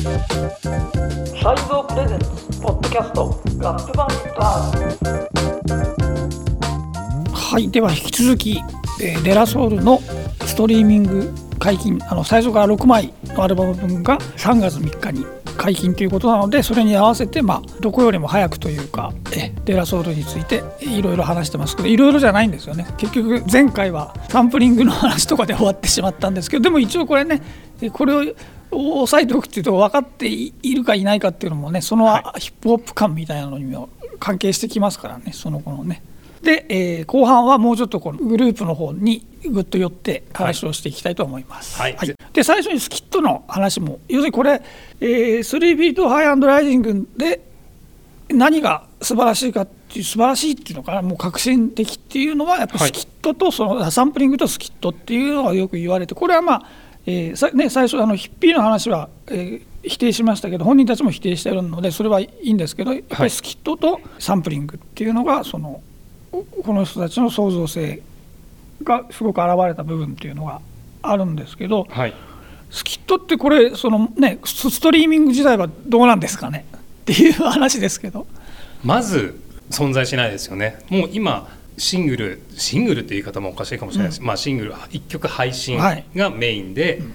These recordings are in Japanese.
サイゾープレゼンツポッドキャストガップバンドはいでは引き続き、えー、デラソウルのストリーミング解禁あの最初から6枚のアルバム分が3月3日に解禁ということなのでそれに合わせて、まあ、どこよりも早くというかえデラソウルについていろいろ話してますけどいろいろじゃないんですよね。結局前回はサンプリングの話とかで終わってしまったんですけどでも一応これねこれを押さえておくっていうと分かっているかいないかっていうのもねそのヒップホップ感みたいなのにも関係してきますからねその後のね。で、えー、後半はもうちょっとこのグループの方にぐっと寄って話をしていきたいと思います。はい、はい、で最初にスキットの話も要するにこれ、えー、3 Feet High and Rising で何が素晴らしいかっていう素晴らしいっていうのかなもう革新的っていうのはやっぱスキットとその、はい、サンプリングとスキットっていうのがよく言われてこれはまあ、えーね、最初あのヒッピーの話は、えー、否定しましたけど本人たちも否定してるのでそれはいいんですけどやっぱりスキットとサンプリングっていうのがそのこの人たちの創造性がすごく現れた部分っていうのがあるんですけど、はい、スキットってこれその、ね、ストリーミング時代はどうなんですかねっていう話ですけど。まず存在しないですよね。もう今シングルシングルって言い方もおかしいかもしれないです、うん、まあ、シングル1曲配信がメインで、はいうん、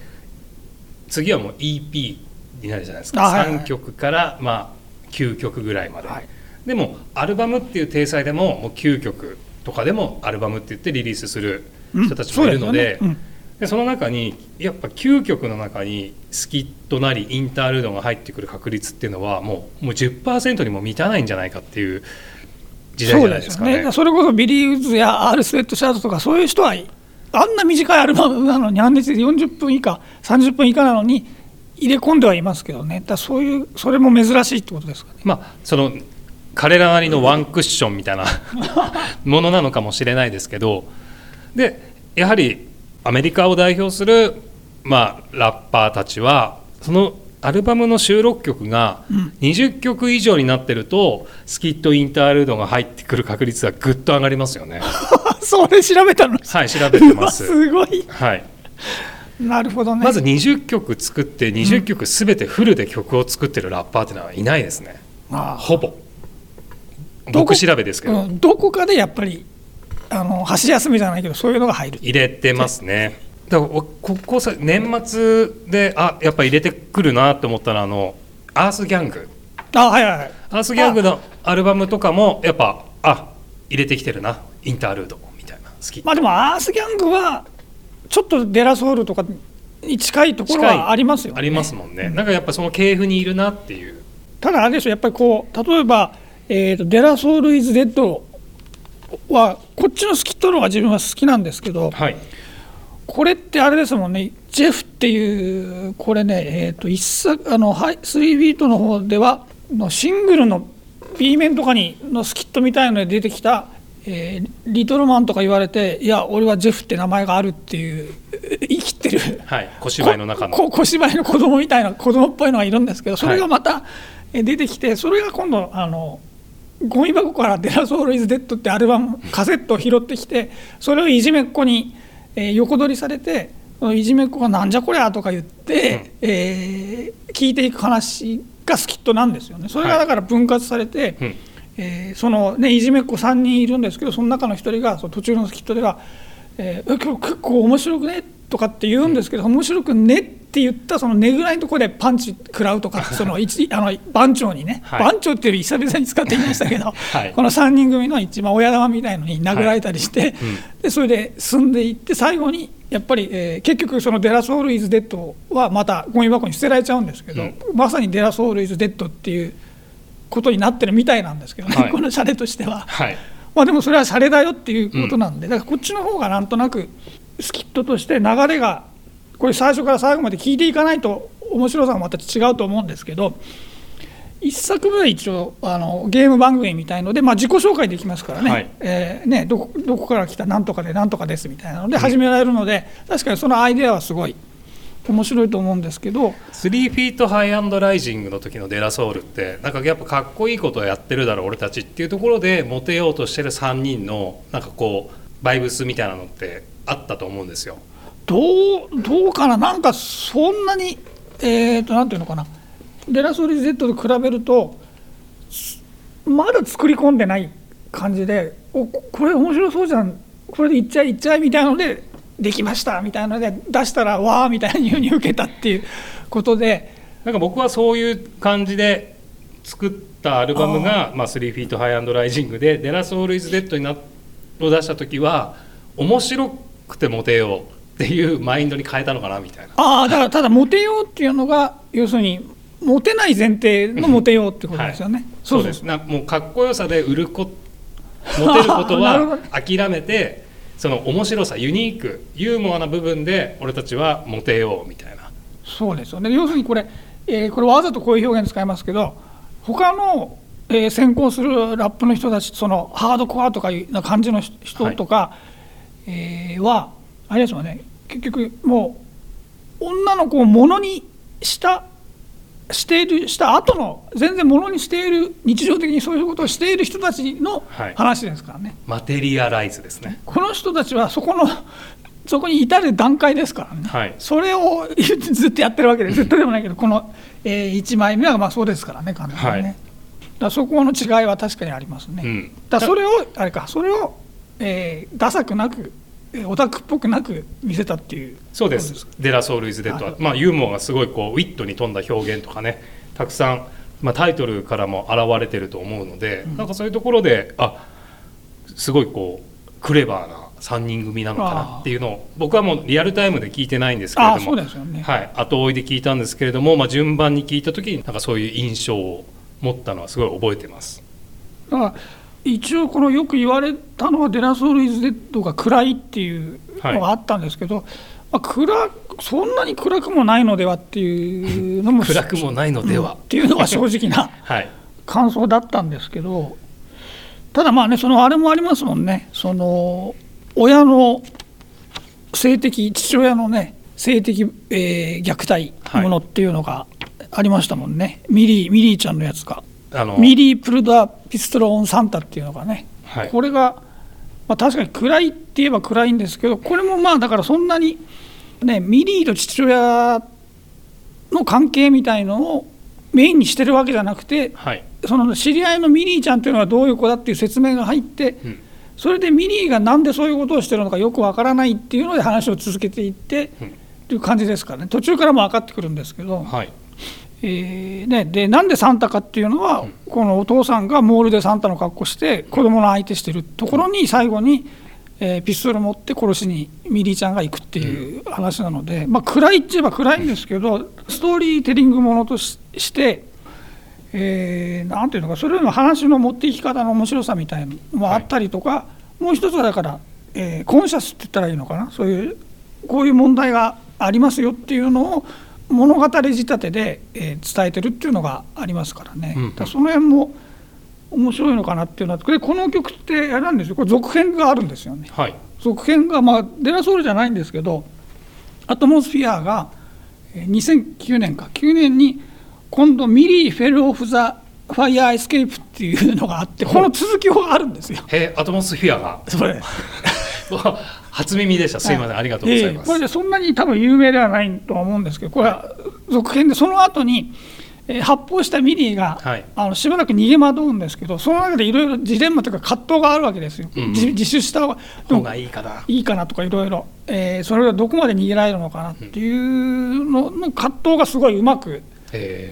次はもう EP になるじゃないですか、はいはい、3曲からまあ9曲ぐらいまで、はい、でもアルバムっていう体裁でももう9曲とかでもアルバムって言ってリリースする人たちもいるので,、うんでその中にやっぱ9曲の中にスキットなりインタールードが入ってくる確率っていうのはもうもう10%にも満たないんじゃないかっていう時代じゃないですかね。そねそれこそビリー・ウッズやアール・スウェット・シャートとかそういう人はあんな短いアルバムなのにアンデスで40分以下30分以下なのに入れ込んではいますけどねだそういうそれも珍しいってことですかね。まあその彼らなりのワンクッションみたいな ものなのかもしれないですけどでやはりアメリカを代表する、まあ、ラッパーたちはそのアルバムの収録曲が20曲以上になってると、スキットインタールードが入ってくる確率がぐっと上がりますよね。それ調べたの？はい調べてます。すごい。はい。なるほどね。まず20曲作って20曲すべてフルで曲を作ってるラッパーっていうのはいないですね。ほぼ。僕調べですけど、うん、どこかでやっぱりあの箸休めじゃないけどそういうのが入る。入れてますね。だからここさ年末であやっぱ入れてくるなと思ったのはあのアースギャング。あはいはいアースギャングのアルバムとかもやっぱあ入れてきてるな。インタールードみたいな。好き。まあでもアースギャングはちょっとデラソウルとかに近いところはありますよね。ありますもんね、うん、なんかやっぱその系譜にいるなっていう。ただあれでしょやっぱりこう例えばえーと、デラソウル・イズ・デッドはこっちのスキットの方が自分は好きなんですけど、はい、これってあれですもんねジェフっていうこれね、えーと、一作あの3ビートの方ではのシングルの B 面とかにのスキットみたいので出てきた、えー、リトルマンとか言われていや俺はジェフって名前があるっていう 生きてる、はい、小芝居の中の。小芝居の子供みたいな子供っぽいのがいるんですけどそれがまた出てきてそれが今度あのゴミ箱から「デラソウル・イズ・デッド」ってアルバムカセットを拾ってきてそれをいじめっ子に、えー、横取りされていじめっ子が「なんじゃこりゃ」とか言って、うん、えー、聞いていく話がスキットなんですよね。それがだから分割されて、はい、えー、そのねいじめっ子3人いるんですけどその中の1人がその途中のスキットでは「えー、今日結構面白くね」とかって言うんですけど、面白くね？って言ったそのねぐらいのところでパンチ食らうとかその一あの番長にね、はい、番長っていう久々に使っていましたけど、はい、この3人組の一番親玉みたいのに殴られたりして、はい。うん、でそれで進んでいって最後にやっぱり、えー、結局その「デラソウル・イズ・デッド」はまたゴミ箱に捨てられちゃうんですけど、うん、まさに「デラソウル・イズ・デッド」っていうことになってるみたいなんですけどね、このシャレとしては。まあ、でもそれはシャレだよっていうことなんで、だからこっちの方がなんとなくスキットとして流れがこれ最初から最後まで聞いていかないと面白さがまた違うと思うんですけど1作目は一応あのゲーム番組みたいので、まあ、自己紹介できますからね。はい、えー、ねどこどこから来たなんとかでなんとかですみたいなので始められるので、うん、確かにそのアイデアはすごい面白いと思うんですけど3フィートハイアンドライジングの時のデラソウルってなんかやっぱかっこいいことをやってるだろう俺たちっていうところでモテようとしてる3人のなんかこうバイブスみたいなのってあったと思うんですよ。どうどうかな？なんかそんなにえー、となんていうのかな。デラソール Z と比べるとまだ作り込んでない感じでおこれ面白そうじゃん。これでいっちゃいいっちゃいみたいなのでできましたみたいなので出したらわーみたいに受けたっていうことで。なんか僕はそういう感じで作ったアルバムが「まあ、3 Feet High and Rising」で「デラソール・イズ・デッド」になを出した時は面白くてモテようっていうマインドに変えたのかなみたいな。ああだからただモテようっていうのが要するにモテない前提のモテようってことですよね、はい、そうです。なもうかっこよさで売るこモテることは 諦めてその面白さユニークユーモアな部分で俺たちはモテようみたいな。そうですよね。要するにこれ、えー、これわざとこういう表現使いますけど他の、えー、先行するラップの人たちそのハードコアとかいうな感じの人とか、はい、えー、はあれですよね。結局もう女の子をものにしたしているした後の全然ものにしている日常的にそういうことをしている人たちの話ですからね、はい、マテリアライズですね。この人たちはそこの そこに至る段階ですからね、はい、それをずっとやってるわけでずっとでもないけどこの、えー、1枚目はまあそうですからね完全にね、はい、だそこの違いは確かにありますね、うん、だそれをあれかそれを、えー、ダサくなくオタクっぽくなく見せたっていう。そうです「デラ・ソウル・イズ・デッドは」まあ、ユーモアがすごいこうウィットに富んだ表現とかねたくさん、まあ、タイトルからも現れてると思うので、うん、なんかそういうところであすごいこうクレバーな3人組なのかなっていうのを僕はもうリアルタイムで聞いてないんですけれども、ね、はい、後追いで聞いたんですけれども、まあ、順番に聞いた時になんかそういう印象を持ったのはすごい覚えてます。だから一応このよく言われたのは「デラソール・イズ・デッド」が暗いっていうのがあったんですけど、はい、まあ、暗そんなに暗くもないのではっていうのも暗くもないのでは、うん、っていうのが正直な 感想だったんですけど、ただまあねそのあれもありますもんね。その親の性的父親のね性的、えー、虐待ものっていうのがありましたもんね、はい、ミリーミリーちゃんのやつが。あのミリー・プルダ・ピストローン・サンタっていうのがね、はい、これが、まあ、確かに暗いって言えば暗いんですけどこれもまあだからそんなに、ね、ミリーと父親の関係みたいのをメインにしてるわけじゃなくて、はい、その知り合いのミリーちゃんというのはどういう子だっていう説明が入って、うん、それでミリーがなんでそういうことをしてるのかよくわからないっていうので話を続けていって、うん、という感じですからね。途中からも分かってくるんですけど。はいえーね、でなんでサンタかっていうのは、このお父さんがモールでサンタの格好して子供の相手してるところに最後に、えー、ピストル持って殺しにミリーちゃんが行くっていう話なので、まあ、暗いっちゃえば暗いんですけどストーリーテリングものとして、えー、なんていうのかそれの話の持っていき方の面白さみたいなのもあったりとか、はい、もう一つはだから、えー、コンシャスって言ったらいいのかな？そういうこういう問題がありますよっていうのを物語仕立てで、えー、伝えてるっていうのがありますからね、うん、だその辺も面白いのかなっていうのはでこの曲ってあれなんですよ。これ続編があるんですよね、はい、続編がまあデラソウルじゃないんですけどアトモスフィアが2009年か。9年に今度 Millie Fell Off the Fire Escape っていうのがあってこの続きがあるんですよ。へアトモスフィアが。それ 初耳でした。すいません、はい、ありがとうございます、これでそんなに多分有名ではないとは思うんですけどこれは続編でその後にえ発砲したミリーが、はい、あのしばらく逃げ惑うんですけどその中でいろいろジレンマというか葛藤があるわけですよ、うんうん、自首した方が。いいかな。いいかなとかいろいろ、えそれがどこまで逃げられるのかなっていうのの葛藤がすごいうまく、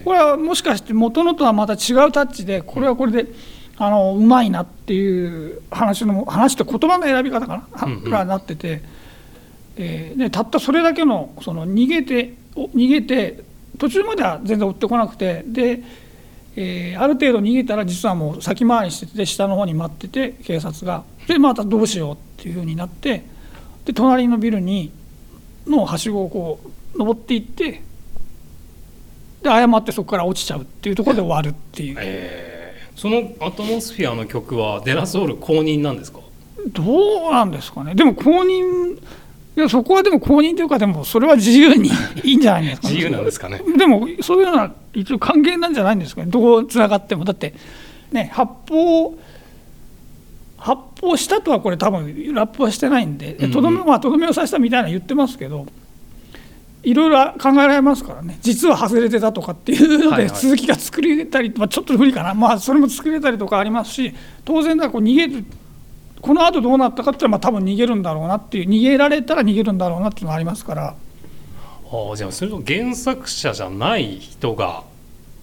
これはもしかして元のとはまた違うタッチでこれはこれで。うんあのうまいなっていう話の話って言葉の選び方かな、うんうん、がなってて、えー、でたったそれだけのその逃げて逃げて途中までは全然追ってこなくて。で、えー、ある程度逃げたら実はもう先回りしてて下の方に待ってて警察が。でまたどうしようっていうふうになって。で隣のビルにのはしごをこう登っていって。で誤ってそこから落ちちゃうっていうところで終わるっていう。えーそのアトモスフィアの曲はデラソウル公認なんですか？どうなんですかね。でも公認いやそこはでも公認というかでもそれは自由にいいんじゃないですか、ね、自由なんですかね。でもそういうのは一応還元なんじゃないんですかね。どうつながっても。だってね発砲発砲したとはこれ多分ラップはしてないんでとど、めはとどめを刺したみたいな言ってますけどいろいろ考えられますからね。実は外れてたとかっていうので続きが作れたり、まあ、ちょっと不利かな、まあ、それも作れたりとかありますし当然だこう逃げるこのあとどうなったかっていうのはまあ多分逃げるんだろうなっていう逃げられたら逃げるんだろうなっていうのがありますから。あじゃあそれと原作者じゃない人が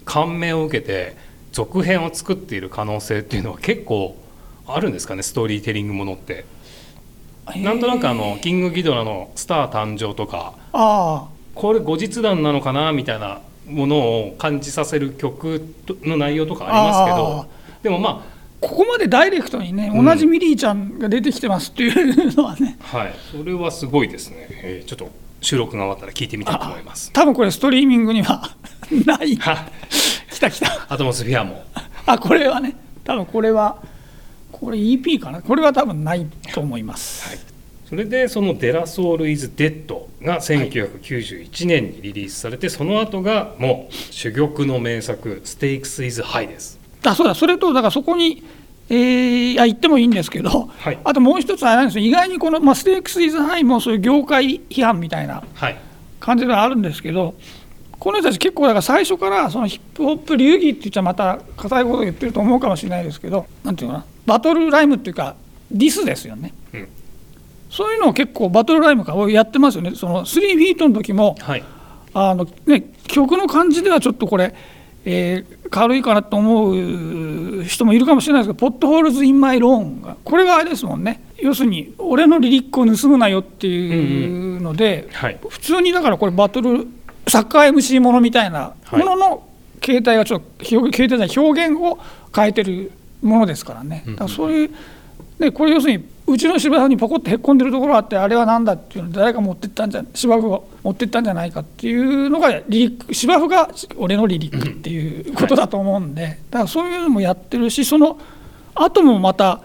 感銘を受けて続編を作っている可能性っていうのは結構あるんですかね？ストーリーテリングものって。なんとなくあのキングギドラの「スター誕生」とか。あこれ後日談なのかなみたいなものを感じさせる曲の内容とかありますけどでもまあここまでダイレクトにね、同じミリーちゃんが出てきてますっていうのはね、はい。それはすごいですね、えー、ちょっと収録が終わったら聞いてみたいと思います。多分これストリーミングには ない。来た来た。アトモスフィアも。あこれはね。多分これはこれ EP かな？これは多分ないと思います、はい、それでその「De La Soul Is Dead」が1991年にリリースされて、はい、その後がもう珠玉の名作「Stakes Is High」です。あそうだ。それとだからそこにえー、言ってもいいんですけど、はい、あともう一つあれなんですよ。意外にこの、まあ、ステークス・イズ・ハイもそういう業界批判みたいな感じではあるんですけど、この人たち結構だから最初からそのヒップホップ流儀って言っちゃまた硬いこと言ってると思うかもしれないですけどなんていうかな。バトルライムっていうかディスですよね、うん、そういうのを結構バトルライムからやってますよね。その3フィートの時も、はい、あのね、曲の感じではちょっとこれえー、軽いかなと思う人もいるかもしれないですけど「ポットホールズ・イン・マイ・ローン」がこれがあれですもんね。要するに俺のリリックを盗むなよっていうので、うんうんはい、普通にだからこれバトルサッカー MC ものみたいなものの形態がちょっと形態じゃない表現を変えてるものですからね。だからそういうでこれ要するにうちの芝生にポコってへっこんでるところがあってあれは何だっていうの誰か持ってったんじゃ芝生を持ってったんじゃないかっていうのがリリック芝生が俺のリリックっていうことだと思うんで、だからそういうのもやってるしその後もまた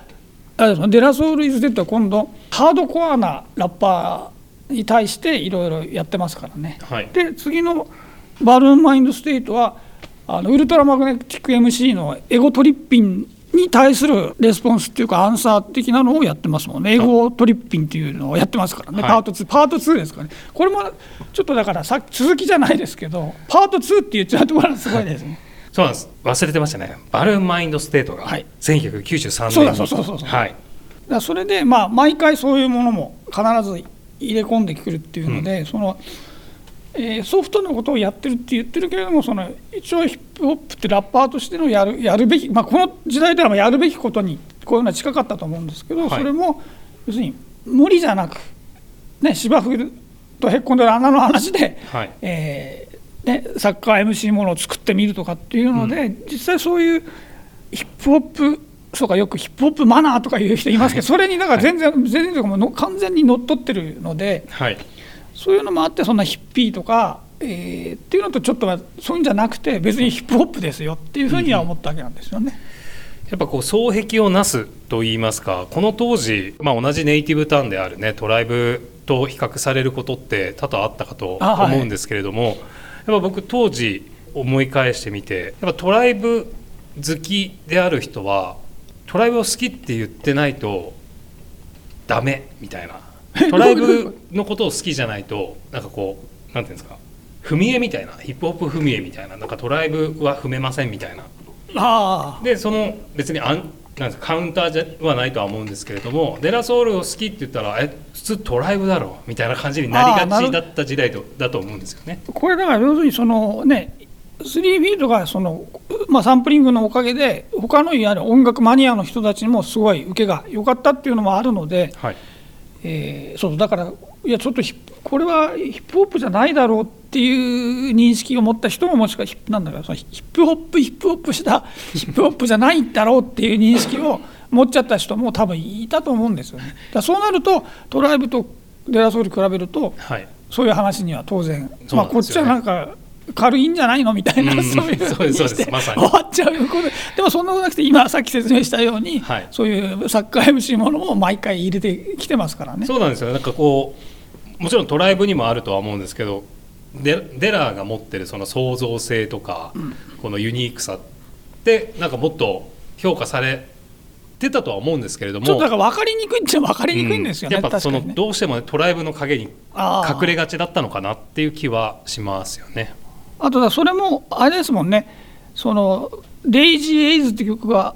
De La Soul Is Dead は今度ハードコアなラッパーに対していろいろやってますからね。はい、で次の Buhloone Mindstate はあのウルトラマグネティック MC の Ego Trippin'に対するレスポンスっていうかアンサー的なのをやってますもんね。 Ego Trippin'っていうのをやってますからね、はい、パート2パート2ですかね。これもちょっとだからさ続きじゃないですけどパート2って言っちゃうところがすごいですね。そうなんです。忘れてましたね。 Buhloone Mindstate が1993年に、はい、そうそうそうそう。はい。だそれでまあ毎回そういうものも必ず入れ込んでくるっていうので、うん、そのえー、ソフトのことをやってるって言ってるけれどもその一応ヒップホップってラッパーとしてのやるやるべき、まあ、この時代ではやるべきことにこういうのは近かったと思うんですけど、はい、それも要するに無理じゃなく、ね、芝生とへっこんでる穴の話で、はい、えー、ね、サッカー MC ものを作ってみるとかっていうので、うん、実際そういうヒップホップそうかよくヒップホップマナーとかいう人いますけど、はい、それにだから全然、全然も完全にのっとってるので。はいそういうのもあってそんなヒッピーとか、えー、っていうのとちょっとそういうんじゃなくて別にヒップホップですよっていうふうには思ったわけなんですよね。やっぱこう双璧をなすといいますかこの当時、まあ、同じネイティブターンであるねトライブと比較されることって多々あったかと思うんですけれども、はい、やっぱ僕当時思い返してみてやっぱトライブ好きである人はトライブを好きって言ってないとダメみたいなトライブのことを好きじゃないとなんかこうなんていうんですか踏み絵みたいなヒップホップ踏み絵みたいななんかトライブは踏めませんみたいな。あでその別にアンなんカウンターじゃはないとは思うんですけれどもデラソウルを好きって言ったらえ普通トライブだろうみたいな感じになりがちだった時代とだと思うんですよね。これだから要するにそのね3ビートがその、まあ、サンプリングのおかげで他のいわゆる音楽マニアの人たちにもすごい受けが良かったっていうのもあるので、はい、えー、そうだからいやちょっとこれはヒップホップじゃないだろうっていう認識を持った人ももしかしたなんだろうそのヒップホップヒップホップしたヒップホップじゃないだろうっていう認識を持っちゃった人も多分いたと思うんですよね。だそうなるとトライブとデラソウル比べると、はい、そういう話には当然、ね、まあこっちはなんか軽いんじゃないの？みたいな、うん、そういうふうにしてま、終わっちゃうこと。でもそんなことなくて今さっき説明したように、はい、そういうサッカー MC ものも毎回入れてきてますからね。そうなんですよ。なんかこうもちろんトライブにもあるとは思うんですけどデデラーが持ってるその創造性とか、うん、このユニークさってなんかもっと評価されってたとは思うんですけれどもちょっとだから分かりにくいっちゃ分かりにくいんですよね、うん、やっぱその、ね、どうしても、ね、トライブの陰に隠れがちだったのかなっていう気はしますよねあとだそれもあれですもんね。そのデイジー・エイズって曲が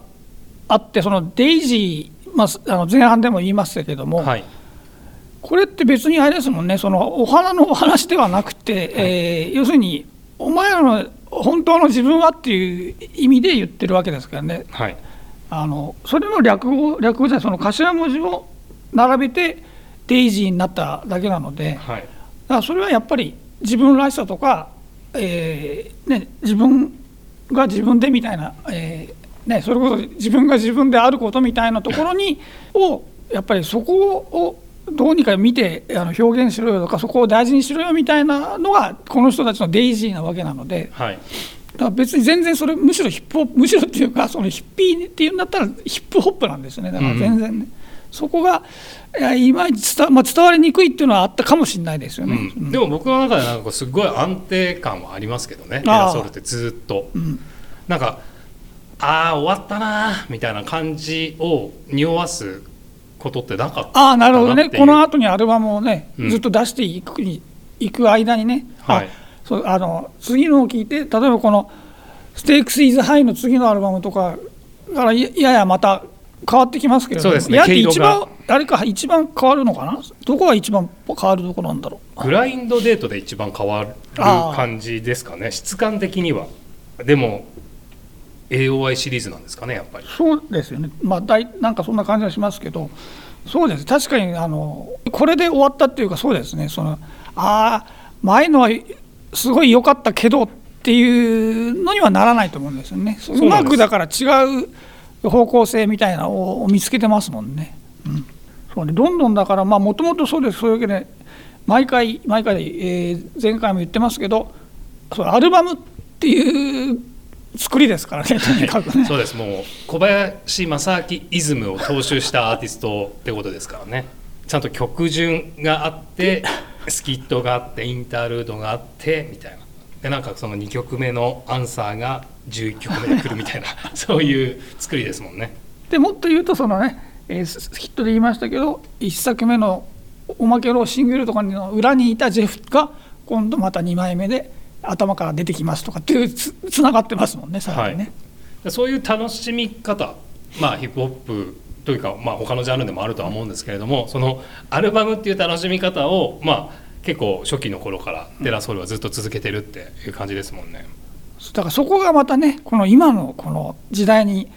あってそのデイジー、まあ、あの前半でも言いましたけども、はい、これって別にあれですもんね。そのお花のお話ではなくて、はい、えー、要するにお前らの本当の自分はっていう意味で言ってるわけですからね、はい、あのそれの略語略語じゃないその頭文字を並べてデイジーになっただけなので、はい、だからそれはやっぱり自分らしさとか、えーね、自分が自分でみたいな、えーね、それこそ自分が自分であることみたいなところに をやっぱりそこをどうにか見てあの表現しろよとかそこを大事にしろよみたいなのがこの人たちのデイジーなわけなので、はい、だから別に全然それむしろヒップホップむしろっていうかそのヒッピーっていうんだったらヒップホップなんですね。だから全然ね、うん、そこがいまいち伝,、まあ、伝わりにくいっていうのはあったかもしれないですよね、うん、でも僕の中でなんかすごい安定感はありますけどね。テラソールってずっと、うん、なんかああ終わったなみたいな感じを匂わすことってなかったああなるほどね。この後にアルバムをね、ずっと出していくにいく間にね、はい、そうあの次のを聞いて例えばこの「ステークス・イズ・ハイ」の次のアルバムとかからややまた変わってきますけれども、そうですね、や一番あれか一番変わるのかな？どこが一番変わるところなんだろう？グラインドデートで一番変わる感じですかね。質感的には。でも AOI シリーズなんですかねやっぱり。そうですよね。まあ大なんかそんな感じはしますけど。そうです。確かにあのこれで終わったっていうかそうですね。そのああ前のはすごい良かったけどっていうのにはならないと思うんですよね。うまくだから違う方向性みたいなのを見つけてますもんね。うん、そうね。どんどんだからもともとそうです。そういうわけで毎回毎回、えー、前回も言ってますけどそアルバムっていう作りですからね、とにかくね、そうです、もう小林正明イズムを踏襲したアーティストってことですからね、ちゃんと曲順があって、スキットがあって、インタールードがあってみたいな、でなんかその2曲目のアンサーが11曲目で来るみたいな、そういう作りですもんね。でもっと言うと、そのね、えー、ヒットで言いましたけど、1作目のおまけのシングルとかの裏にいたジェフが、今度また2枚目で。頭から出てきますとかっていうつつながってますもんねさらにね、はい、そういう楽しみ方まあヒップホップというか、まあ、他のジャンルでもあるとは思うんですけれどもそのアルバムっていう楽しみ方をまあ結構初期の頃からデラソールはずっと続けてるっていう感じですもんね。だからそこがまたねこの今のこの時代に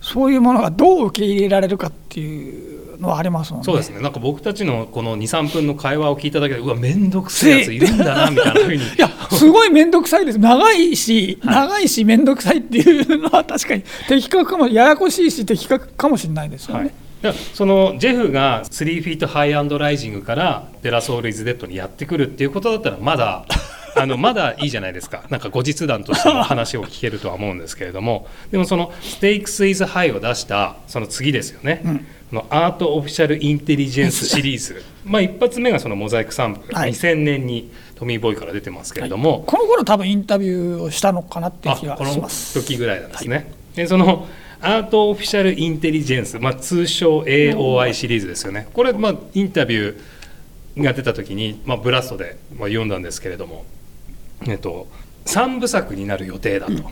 そういうものがどう受け入れられるかっていうのはありますもんね。そうですね。なんか僕たちのこの2、3分の会話を聞いただけで、うわ、面倒くさいやついるんだな、みたいなふうに。いや、すごい面倒くさいです。長いし、長いし面倒くさいっていうのは確かに 的確かも、ややこしいし的確かもしれないですよね。はいそのジェフが3 Feet High and Rising から De La Soul Is Dead にやってくるっていうことだったらまだあのまだいいじゃないですか。なんか後日談としての話を聞けるとは思うんですけれども。でもその「ステイクス・イズ・ハイ」を出したその次ですよね、うん、の Art Official Intelligence シリーズ。まあ一発目がその Mosaic Thump、はい、2000年にトミー・ボーイから出てますけれども、はい、この頃多分インタビューをしたのかなっていう気がします。この時ぐらいなんですね、はい、でそのアート・オフィシャル・インテリジェンス、まあ、通称 AOI シリーズですよね。これ、まあ、インタビューが出た時に、まあ、ブラストで、まあ、読んだんですけれども、えっと、3部作になる予定だと、うん、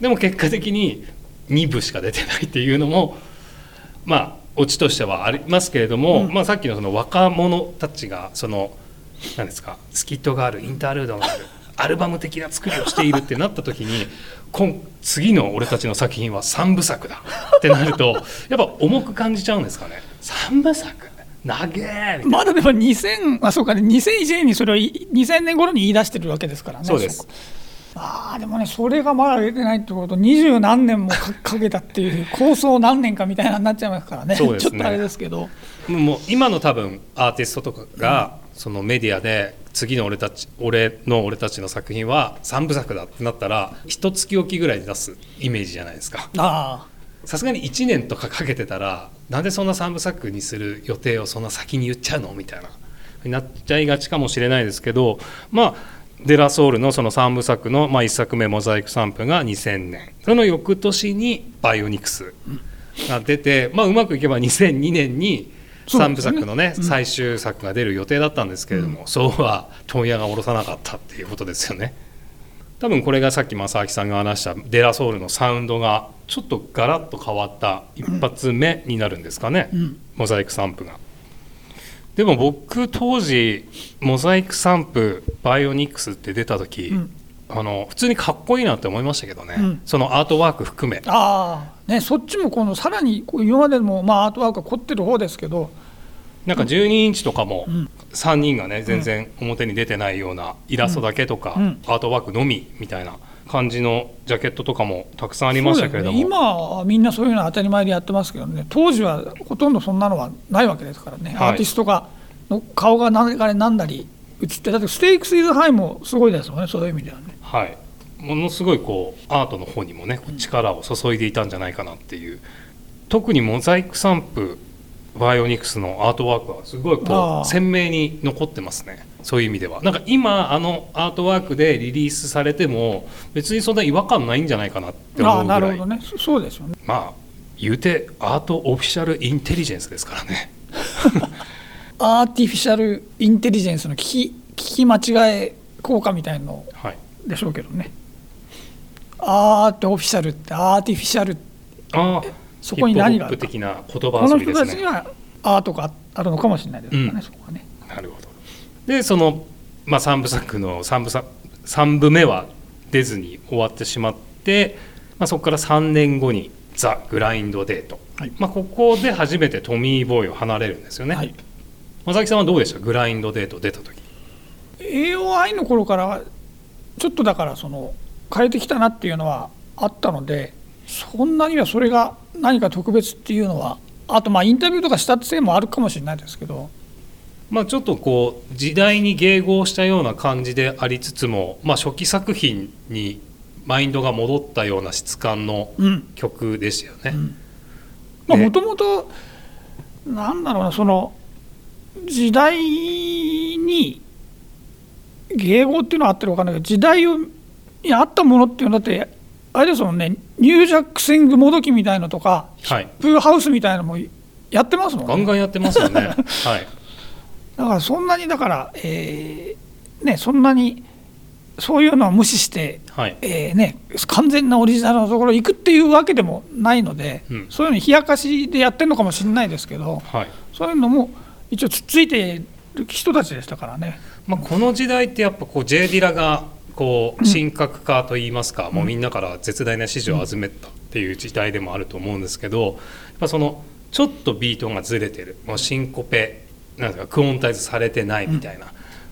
でも結果的に2部しか出てないっていうのもまあオチとしてはありますけれども、うん、まあ、さっきのその若者たちがその何ですかスキットがあるインタールードがある アルバム的な作りをしているってなった時に今次の俺たちの作品は3部作だってなるとやっぱ重く感じちゃうんですかね。3部作？長えまだでも2000あそうかね。2001年にそれを2000年頃に言い出してるわけですからね。そうです。ああでもねそれがまだ出てないってこと二十何年もかけたっていう構想何年かみたいなになっちゃいますからね、ね、ちょっとあれですけど。もう今の多分アーティストとかが、うん、そのメディアで次の俺たち俺の俺たちの作品は3部作だってなったら一月おきぐらいで出すイメージじゃないですかさすがに1年とかかけてたらなんでそんな3部作にする予定をそんな先に言っちゃうのみたいなになっちゃいがちかもしれないですけどまあデラソールのその3部作の、まあ、1作目「モザイク散布」が2000年。その翌年に「バイオニクス」が出て、まあ、うまくいけば2002年に3部作のね、ねうん、最終作が出る予定だったんですけれども、うん、そうは問屋が下ろさなかったっていうことですよね。多分これがさっき正明さんが話したデラソウルのサウンドがちょっとガラッと変わった一発目になるんですかね、うん、モザイクサンプが。でも僕当時モザイクサンプバイオニックスって出た時、うん、あの普通にかっこいいなって思いましたけどね、うん、そのアートワーク含め。ああねそっちもこのさらに今までもまあアートワークが凝ってる方ですけどなんか12インチとかも3人がね全然表に出てないようなイラストだけとかアートワークのみみたいな感じのジャケットとかもたくさんありましたけれども、ね、今はみんなそういうのは当たり前でやってますけどね。当時はほとんどそんなのはないわけですからね、はい、アーティストがの顔が何かなんだり映ってだってステークス・イズ・ハイもすごいですよね。そういう意味ではね。はい。ものすごいこうアートの方にもね力を注いでいたんじゃないかなっていう。特にモザイクサンプバイオニクスのアートワークはすごいこう鮮明に残ってますね。そういう意味では。なんか今あのアートワークでリリースされても別にそんな違和感ないんじゃないかなって思うぐらい。なるほどね。そうですよね。まあ言うてアートオフィシャルインテリジェンスですからね。アーティフィシャルインテリジェンスの聞き聞き間違え効果みたいのでしょうけどね、はい、アートオフィシャルってアーティフィシャルああそこに何があるか的な言葉遊びですね。この人たちにはアートがあるのかもしれないですね、うん、そこはね。なるほど。でその、まあ、3部作の3部作3部目は出ずに終わってしまって、まあ、そこから3年後に「ザ・グラインドデート」はい、まあ、ここで初めてトミーボーイを離れるんですよね、はい、正木さんはどうでした？グラインドデート出た時。AOI の頃からちょっとだからその変えてきたなっていうのはあったのでそんなにはそれが何か特別っていうのはあとまあインタビューとかしたってせいもあるかもしれないですけど。まあ、ちょっとこう時代に迎合したような感じでありつつも、まあ、初期作品にマインドが戻ったような質感の曲ですよね。もともとなんだろうなその時代に迎合っていうのはあってるか分かんないけど時代に合ったものっていうのだってあれですもんねニュージャックスイングもどきみたいのとか、はい、プーハウスみたいなのもやってますもんね。ガンガンやってますよね。はい。だからそんなにだから、えー、ねそんなにそういうのを無視して、はい、えー、ね、完全なオリジナルのところ行くっていうわけでもないので、うん、そういうの冷やかしでやってるのかもしれないですけど、はい、そういうのも一応つっついてる人たちでしたからね。まあ、この時代ってやっぱこう J ディラがこう神格化といいますか、うん、もうみんなから絶大な支持を集めたっていう時代でもあると思うんですけどやっぱそのちょっとビートがずれてる。もうシンコペなんかクオンタイズされてないみたいな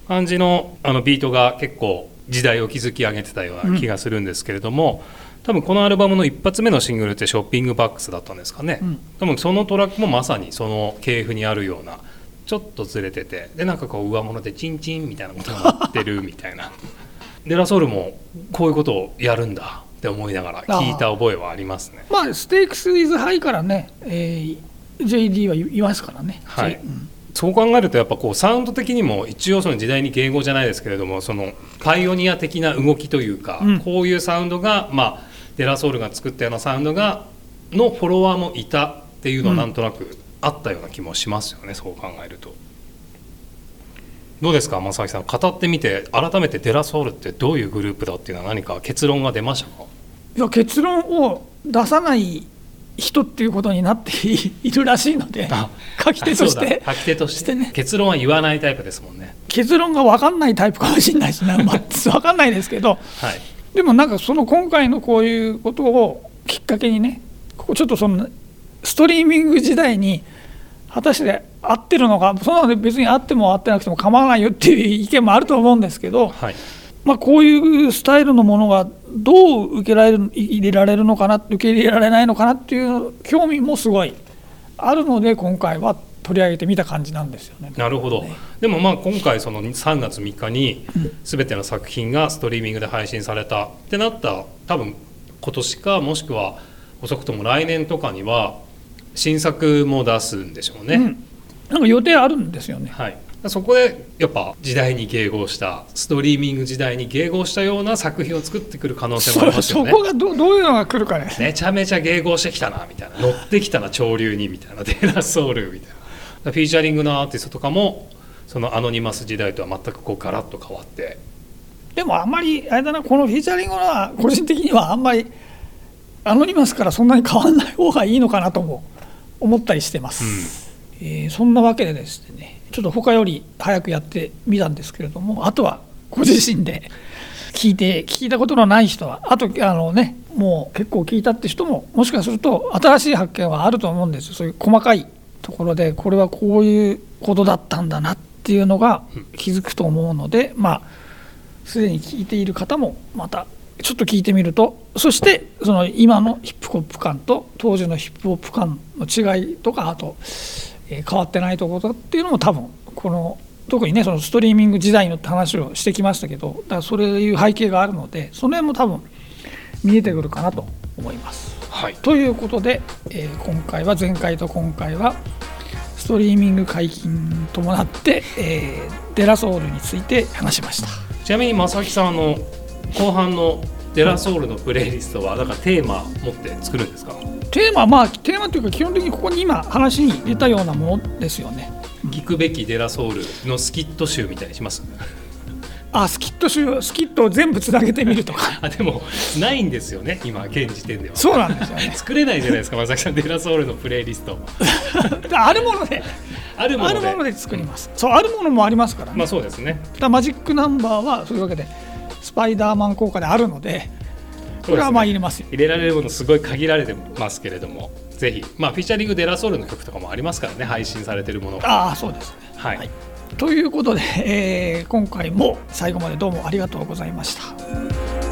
感じのあのビートが結構時代を築き上げてたような気がするんですけれども、多分このアルバムの一発目のシングルって「ショッピングバックス」だったんですかね、うん、多分そのトラックもまさにその系譜にあるようなちょっとずれててでなんかこう上物でチンチンみたいなことがなってるみたいな デラソールもこういうことをやるんだって思いながら聞いた覚えはありますね。まあステークス・イズ・ハイからね、えー、JD は言いますからね。はい、うん。そう考えるとやっぱこうサウンド的にも一応その時代に迎合じゃないですけれどもそのパイオニア的な動きというか、うん、こういうサウンドがまあデラソールが作ったようなサウンドがのフォロワーもいたっていうのはなんとなくあったような気もしますよね、うん、そう考えると。どうですか正木さん。語ってみて改めてデラソウルってどういうグループだっていうのは何か結論が出ましたか？いや結論を出さない人っていうことになっているらしいので書き手として。書き手として。ね。結論は言わないタイプですもんね。結論が分かんないタイプかもしれないしな、まあ、分かんないですけど、はい、でもなんかその今回のこういうことをきっかけにねここちょっとそのストリーミング時代に果たして合ってるのかそんなので別に合っても合ってなくても構わないよっていう意見もあると思うんですけど、はい、まあ、こういうスタイルのものがどう受けられる入れられるのかな受け入れられないのかなっていう興味もすごいあるので今回は取り上げてみた感じなんですよね。なるほど、ね、でもまあ今回その3月3日に全ての作品がストリーミングで配信されたってなった多分今年かもしくは遅くとも来年とかには新作も出すんでしょうね、うん、なんか予定あるんですよね、はい、そこでやっぱ時代に迎合したストリーミング時代に迎合したような作品を作ってくる可能性もありますよね。そこがどどういうのが来るかね。めちゃめちゃ迎合してきたなみたいな。乗ってきたな潮流にみたいな。デラソウルみたいな。フィーチャリングのアーティストとかもそのアノニマス時代とは全くこうガラッと変わって。でもあんまりあれだなこのフィーチャリングは個人的にはあんまりアノニマスからそんなに変わらない方がいいのかなとも思ったりしてます、うん、えー、そんなわけでですねちょっと他より早くやってみたんですけれどもあとはご自身で聞いて聞いたことのない人はあとあのねもう結構聞いたって人ももしかすると新しい発見はあると思うんですそういう細かいところでこれはこういうことだったんだなっていうのが気づくと思うので、まあすでに聞いている方もまたちょっと聞いてみるとそしてその今のヒップホップ感と当時のヒップホップ感の違いとかあと、え変わってないところっていうのも多分この特にねそのストリーミング時代のって話をしてきましたけどだからそれいう背景があるのでその辺も多分見えてくるかなと思います。はい、ということで、えー、今回は前回と今回はストリーミング解禁に伴って、えー、デラソウルについて話しました。ちなみに正木さんあの後半のデラソウルのプレイリストはだからテーマ持って作るんですか？テーマまあテーマというか基本的にここに今話に出たようなものですよね。聞くべきデラソウルのスキット集みたいにします？あスキット集スキットを全部つなげてみるとか。あでもないんですよね今現時点では。そうなんですよね。作れないじゃないですか正木さんデラソウルのプレイリスト。あるもので。あるもので。作ります、そうあるものもありますから、ね、まあそうですね。だマジックナンバーはそういうわけでスパイダーマン効果であるのでこれはまあ入れます、ね、入れられるものすごい限られてますけれどもぜひ。まあフィーチャリングデラソウルの曲とかもありますからね配信されてるものああそうですね。はい、はい、ということで、えー、今回も最後までどうもありがとうございました。